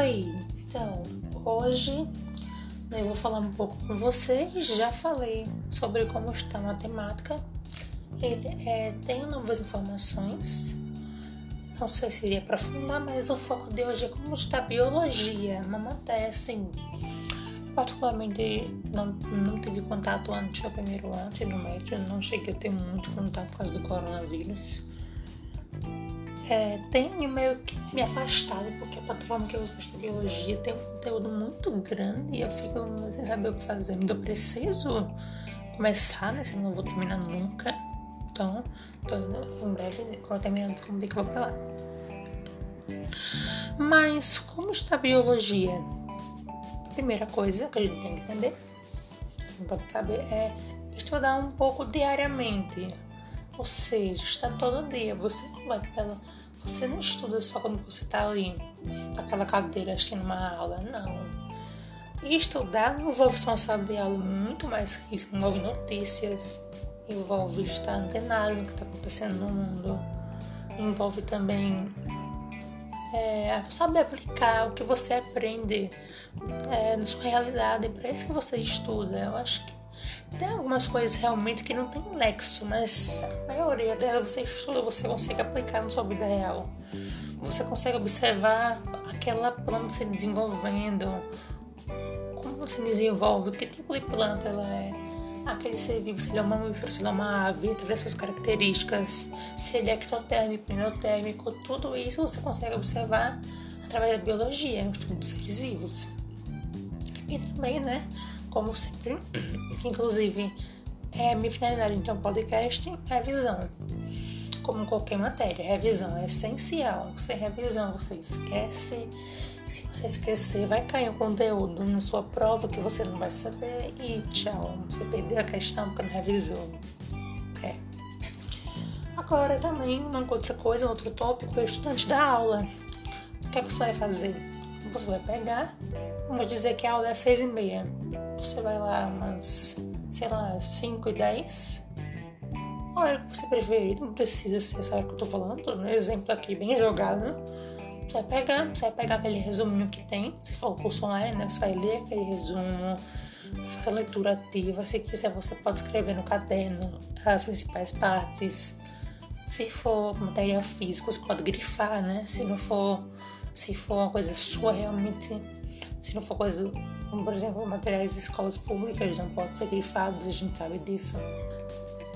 Oi, então hoje eu vou falar um pouco com vocês. Já falei sobre como está a matemática. Ele é, tem novas informações. Não sei se iria aprofundar, mas o foco de hoje é como está a biologia, uma matéria assim. Eu particularmente não, não tive contato antes do primeiro ano, no médio, não cheguei a ter muito contato por causa do coronavírus é, tenho meio que me afastado, porque a plataforma que eu uso para biologia tem um conteúdo muito grande e eu fico sem saber o que fazer. Então eu preciso começar, né? Senão não vou terminar nunca. Então, tô indo em breve, quando terminar, descobrir que eu vou pra lá. Mas como está a biologia? A primeira coisa que a gente tem que entender, pode saber, é estudar um pouco diariamente ou seja, está todo dia. Você não vai pela. Você não estuda só quando você está ali, naquela cadeira assistindo uma aula, não. E estudar envolve só de aula muito mais que isso. Envolve notícias, envolve estar antenado no que está acontecendo no mundo, envolve também é, saber aplicar o que você aprende é, na sua realidade. É para isso que você estuda. Eu acho que tem algumas coisas realmente que não tem nexo, mas a maioria delas você estuda, você consegue aplicar na sua vida real. Você consegue observar aquela planta se desenvolvendo, como se desenvolve, que tipo de planta ela é, aquele ser vivo, se ele é um mamífero, se ele é uma ave, todas as suas características, se ele é ectotérmico, endotérmico, tudo isso você consegue observar através da biologia, o estudo dos seres vivos. E também, né, como sempre, que inclusive é minha finalidade então podcast, revisão. Como qualquer matéria, revisão é essencial. Sem revisão você esquece. Se você esquecer, vai cair um conteúdo na sua prova que você não vai saber e tchau. Você perdeu a questão porque não revisou. É. Agora também uma outra coisa, outro tópico é o estudante da aula. O que é que você vai fazer? Você vai pegar, vamos dizer que a aula é às seis e meia você vai lá umas, sei lá, 5 e 10. A hora que você preferir, não precisa ser essa hora que eu tô falando, tô um exemplo aqui bem jogado. Você vai pegar, você vai pegar aquele resuminho que tem, se for curso online, né? Você vai ler aquele resumo, fazer leitura ativa. Se quiser, você pode escrever no caderno as principais partes. Se for material físico, você pode grifar, né? Se não for, se for uma coisa sua realmente se não for coisa, como por exemplo, materiais de escolas públicas, não pode ser grifados, a gente sabe disso.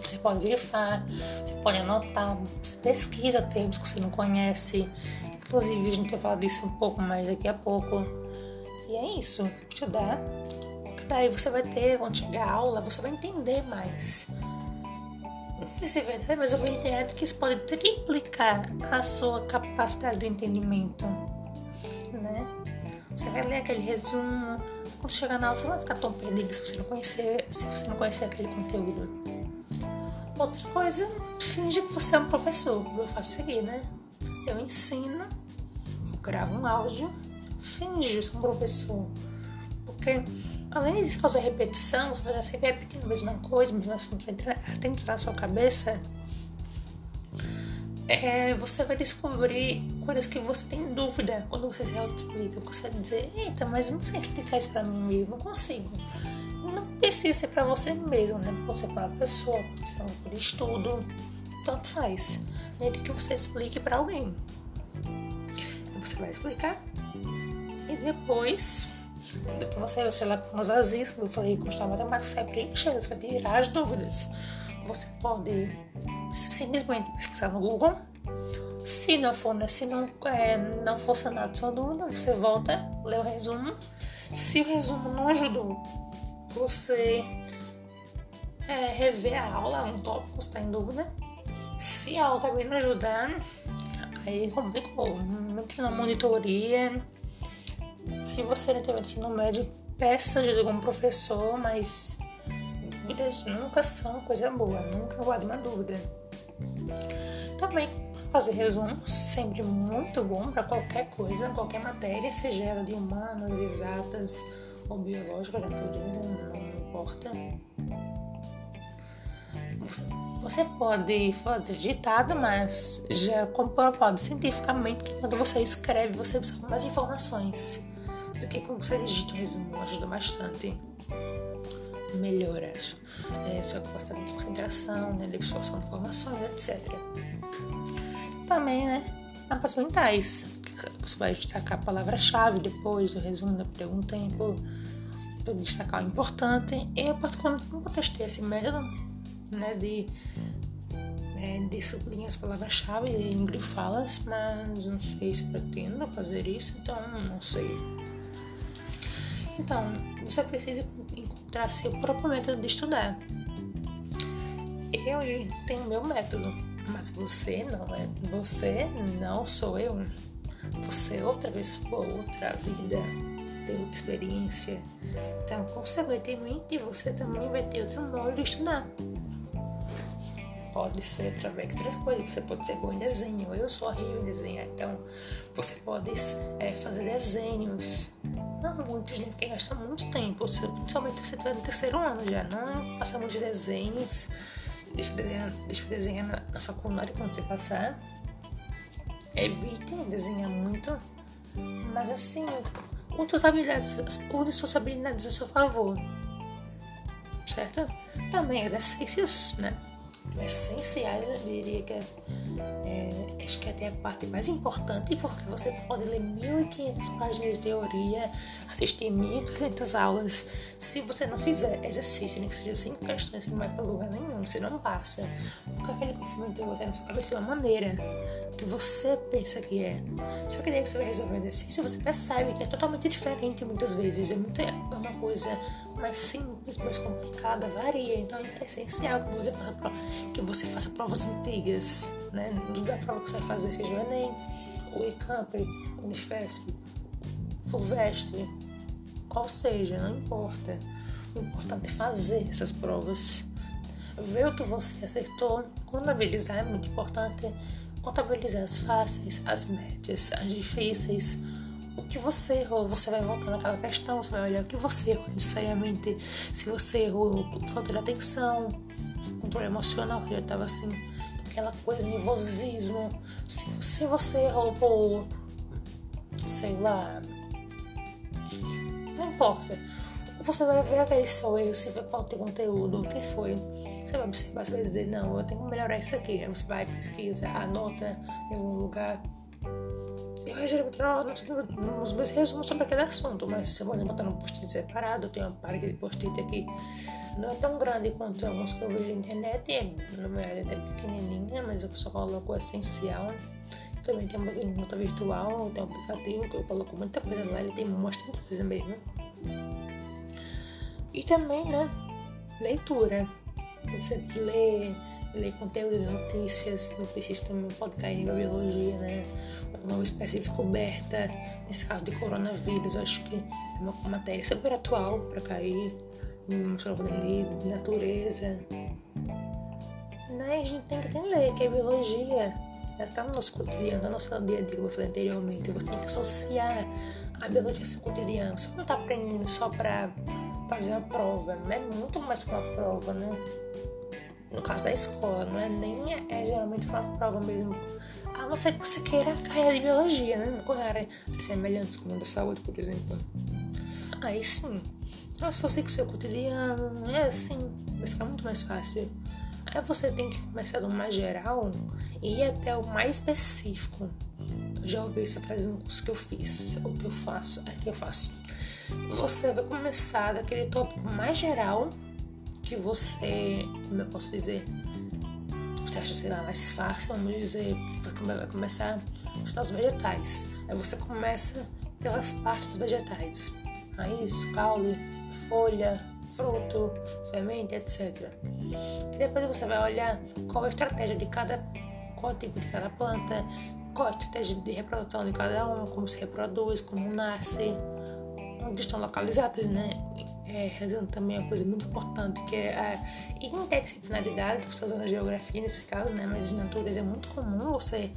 Você pode grifar, você pode anotar, você pesquisa termos que você não conhece. Inclusive, a gente vai falar disso um pouco mais daqui a pouco. E é isso, estudar. Porque daí você vai ter, quando chegar a aula, você vai entender mais. Não sei se é verdade, mas eu na internet que isso pode triplicar a sua capacidade de entendimento, né? Você vai ler aquele resumo. Quando chegar na aula, você não vai ficar tão perdido se você não conhecer, se você não conhecer aquele conteúdo. Outra coisa, finge que você é um professor. Eu faço aqui, né? Eu ensino, eu gravo um áudio, finge ser um professor. Porque além de causar repetição, você vai sempre repetindo a mesma coisa, mesmo assunto, até entrar na sua cabeça é, você vai descobrir coisas que você tem dúvida quando você se auto-explica. Porque você vai dizer, eita, mas não sei se faz pra mim mesmo, não consigo. Não precisa ser pra você mesmo, né? Pode ser pra uma pessoa, pode ser um estudo, tanto faz. Desde que você explique pra alguém. Você vai explicar e depois que você vai, lá, com umas vazias, como eu falei, com a matemática, você vai preencher, você vai tirar as dúvidas. Você pode simplesmente pesquisar no Google. Se não for, né, se não, é, não for sanado sua dúvida, você volta, lê o resumo. Se o resumo não ajudou, você é, rever a aula, um tópico, está em dúvida. Se a aula também não ajudar, aí complicou. Entre na monitoria. Se você não tiver ensino médio, peça ajuda algum professor, mas dúvidas nunca são coisa boa, nunca guarde uma dúvida. Também fazer resumos, sempre muito bom para qualquer coisa, qualquer matéria, seja ela de humanas, exatas ou biológica, natureza, não importa. Você pode fazer ditado, mas já comprovado cientificamente que quando você escreve, você precisa mais informações do que quando você digita o resumo. Ajuda bastante. Melhora é, sua capacidade de concentração, né, de absorção de informações, etc. Também, né, mapas mentais. Você vai destacar a palavra-chave depois do resumo, depois de um tempo, para destacar o importante. E eu particularmente testei esse método né, de, né, de sublinhar as palavras-chave em grifá-las, mas não sei se pretendo fazer isso, então não sei. Então, você precisa encontrar seu próprio método de estudar. Eu tenho meu método, mas você não é. Você não sou eu. Você é outra pessoa, outra vida, tem outra experiência. Então, consequentemente, você também vai ter outro modo de estudar pode ser através de outras coisas. Você pode ser bom em desenho. Eu sou horrível em desenhar. Então, você pode é, fazer desenhos. Não muitos, né? Porque gasta muito tempo. Principalmente se você estiver no terceiro ano já. Não passa muitos desenhos. Deixa desenhar, deixa desenhar na, na faculdade quando você passar. Evite desenhar muito. Mas assim, suas habilidades, use suas habilidades a seu favor. Certo? Também exercícios, né? essenciais, eu diria que é, é, acho que é até a parte mais importante, porque você pode ler 1.500 páginas de teoria, assistir 1.500 aulas. Se você não fizer exercício, nem que seja cinco questões, você não vai para lugar nenhum, você não passa. Porque aquele conhecimento tem você na sua cabeça de uma maneira que você pensa que é. Só que daí você vai resolver o exercício você percebe que é totalmente diferente muitas vezes. É, muita, é uma coisa mais simples, mais complicada, varia. Então é essencial que você, que você faça provas antigas, né? Da prova que você vai fazer, seja o Enem, o ICAMP, o Unifesp, FUVEST, qual seja, não importa. O importante é fazer essas provas. Ver o que você acertou, contabilizar é muito importante. Contabilizar as fáceis, as médias, as difíceis, o que você errou, você vai voltar naquela questão, você vai olhar o que você errou necessariamente. Se você errou falta de atenção, controle emocional, que já estava assim, aquela coisa, nervosismo. Se, se você errou por, sei lá, não importa. Você vai ver aquele seu erro, você vê qual tem conteúdo, o que foi. Você vai observar, você vai dizer, não, eu tenho que melhorar isso aqui. Aí você vai, pesquisa, anota em algum lugar eu geralmente não nos meus resumos sobre aquele assunto, mas se você botar num post-it separado, eu tenho uma parede de post-it aqui, não é tão grande quanto alguns que eu vejo na internet, é, na minha área até pequenininha, mas eu só coloco o essencial. Também tem uma nota virtual, tem um aplicativo que eu coloco muita coisa lá, ele tem bastante coisa mesmo. E também, né, leitura. Você lê, lê conteúdo de notícias, notícias também pode cair em biologia, né? nova espécie descoberta, nesse caso de coronavírus, acho que é uma matéria super atual para cair, uma prova de natureza. Né? A gente tem que entender que a biologia está no nosso cotidiano, no nosso dia a dia, como eu falei anteriormente. Você tem que associar a biologia ao seu cotidiano. Você não está aprendendo só para fazer uma prova, é muito mais que uma prova, né? No caso da escola, não é nem é geralmente uma prova mesmo a não ser que você queira a carreira de biologia, né? Com área semelhantes como a da saúde, por exemplo. Aí sim, eu só sei que o seu cotidiano é assim, vai ficar muito mais fácil. Aí você tem que começar do mais geral e ir até o mais específico. Eu já ouvi essa frase no curso que eu fiz, o que eu faço, é que eu faço. Você vai começar daquele tópico mais geral que você, como eu posso dizer, você acha, sei lá, mais fácil, vamos dizer, vai começar a estudar os vegetais. Aí você começa pelas partes vegetais. Raiz, caule, folha, fruto, semente, etc. E depois você vai olhar qual a estratégia de cada, qual o tipo de cada planta, qual a estratégia de reprodução de cada uma, como se reproduz, como nasce, onde estão localizadas, né? É, realizando também uma coisa muito importante, que é a interdisciplinaridade, está usando a geografia nesse caso, né? Mas natureza é muito comum você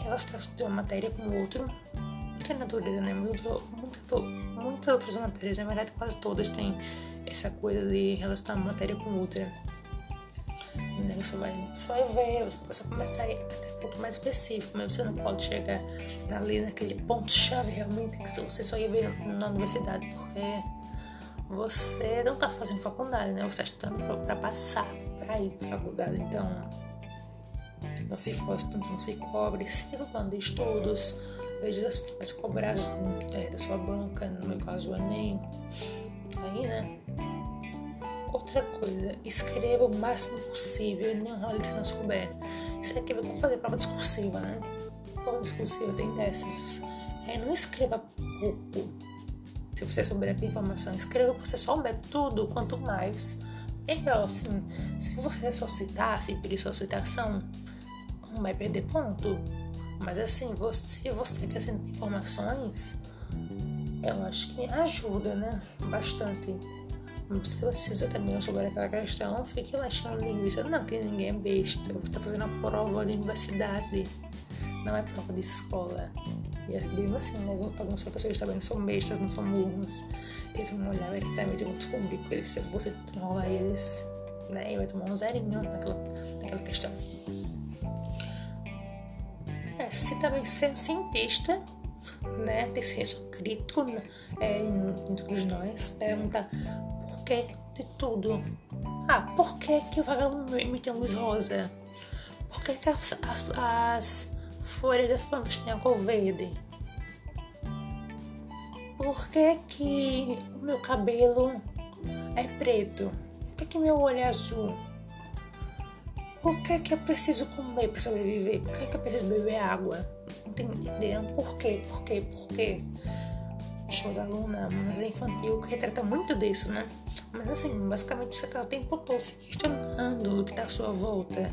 relacionar uma matéria com outra. Tem natureza, né? Muito, muito, muitas outras matérias, na verdade quase todas têm essa coisa de relacionar uma matéria com outra. Né? você vai, você vai ver, você começa a ir até um pouco mais específico, mas você não pode chegar ali naquele ponto-chave realmente que você só ia ver na universidade, porque você não está fazendo faculdade, né? Você está estudando para passar, para ir para faculdade. Então, não se fosse, não se cobre, siga o plano de estudos, veja as mais cobradas é, da sua banca, no meu caso o Enem. Aí, né? Outra coisa, escreva o máximo possível e role de não souber. Isso aqui vai fazer prova discursiva, né? Prova discursiva tem dessas. É, não escreva pouco. Se você souber aquela informação, escreva o que você souber tudo, quanto mais. Melhor, assim, se você só citar, se pedir sua citação, não vai perder ponto. Mas assim, você, se você quer informações, eu acho que ajuda, né? Bastante. Se você também sobre aquela questão, fique lá achando linguiça. Não, que ninguém é besta. Você está fazendo a prova de universidade, não é prova de escola. E é bem assim, né? alguns professores também são bestas, não são burros. Eles vão olhar diretamente e vão descobrir que eles, você enrola eles, né? E vai tomar um zerinho naquela, naquela questão. É, se também ser cientista, né? Ter senso crítico né? é, em, em todos nós, perguntar porquê de tudo. Ah, por que, que o vagalume emite luz rosa? Por que, que as, as, as folhas das plantas têm a cor verde? Por que, que o meu cabelo é preto? Por que, que meu olho é azul? Por que, que eu preciso comer para sobreviver? Por que, que eu preciso beber água? Entenderam? Por quê? Por quê? Por quê? O show da Luna, mas é infantil, que retrata muito disso, né? Mas assim, basicamente você está o tempo todo se questionando o que está à sua volta,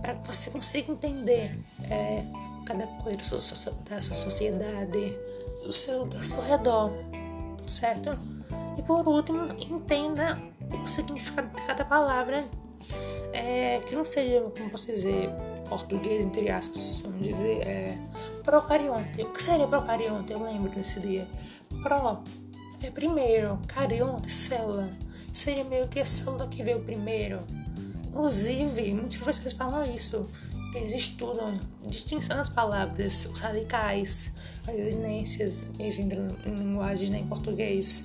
para que você consiga entender é, cada coisa da sua, da sua sociedade, do seu, do seu redor, certo? E por último, entenda o significado de cada palavra, é, que não seja, como posso dizer, português, entre aspas, vamos dizer, é, procarionte. O que seria procarionte? Eu lembro desse dia. Pro é primeiro, carionte, célula. Seria meio que a célula que veio primeiro. Inclusive, muitos professores falam isso. Eles estudam distinção das palavras, os radicais, as residências, em linguagem né, em português.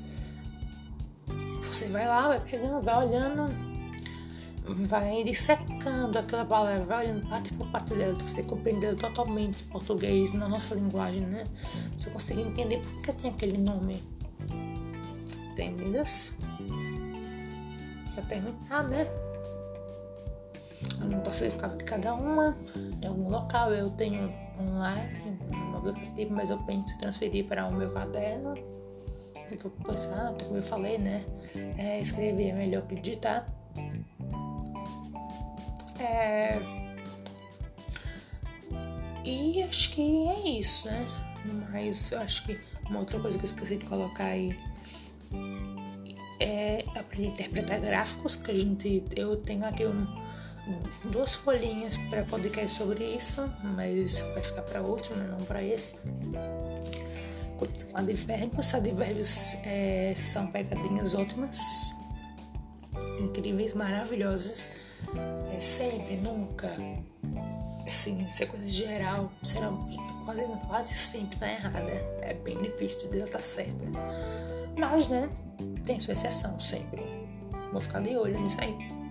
Você vai lá, vai pegando, vai olhando, vai dissecando aquela palavra, vai olhando parte por parte dela, você compreendendo totalmente em português, na nossa linguagem, né? Você consegue entender por que tem aquele nome. Entendidas? Pra terminar, né? Eu ficar de cada uma em algum local. Eu tenho online, um aplicativo, mas eu penso em transferir para o meu caderno. Eu vou pensar, como eu falei, né? É, escrever é melhor que digitar. É... E acho que é isso, né? Mas eu acho que uma outra coisa que eu esqueci de colocar aí é aprender a interpretar gráficos, que a gente. Eu tenho aqui um duas folhinhas para podcast sobre isso, mas isso vai ficar para outro, né? não para esse. Com advérbios, advérbios é, são pegadinhas ótimas, incríveis, maravilhosas. É sempre, nunca. Assim, isso é coisa geral, será quase, quase sempre tá errada. É bem difícil de ela estar tá certa. Mas, né, tem sua exceção sempre. Vou ficar de olho nisso aí.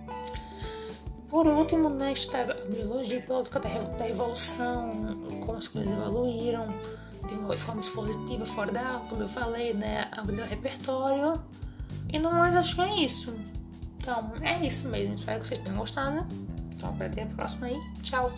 Por último, né, está a biologia biológica da evolução, como as coisas evoluíram, de formas positivas, fora da aula, como eu falei, né, abrir o repertório. E não mais acho que é isso. Então, é isso mesmo. Espero que vocês tenham gostado. Então, até a próxima aí. Tchau!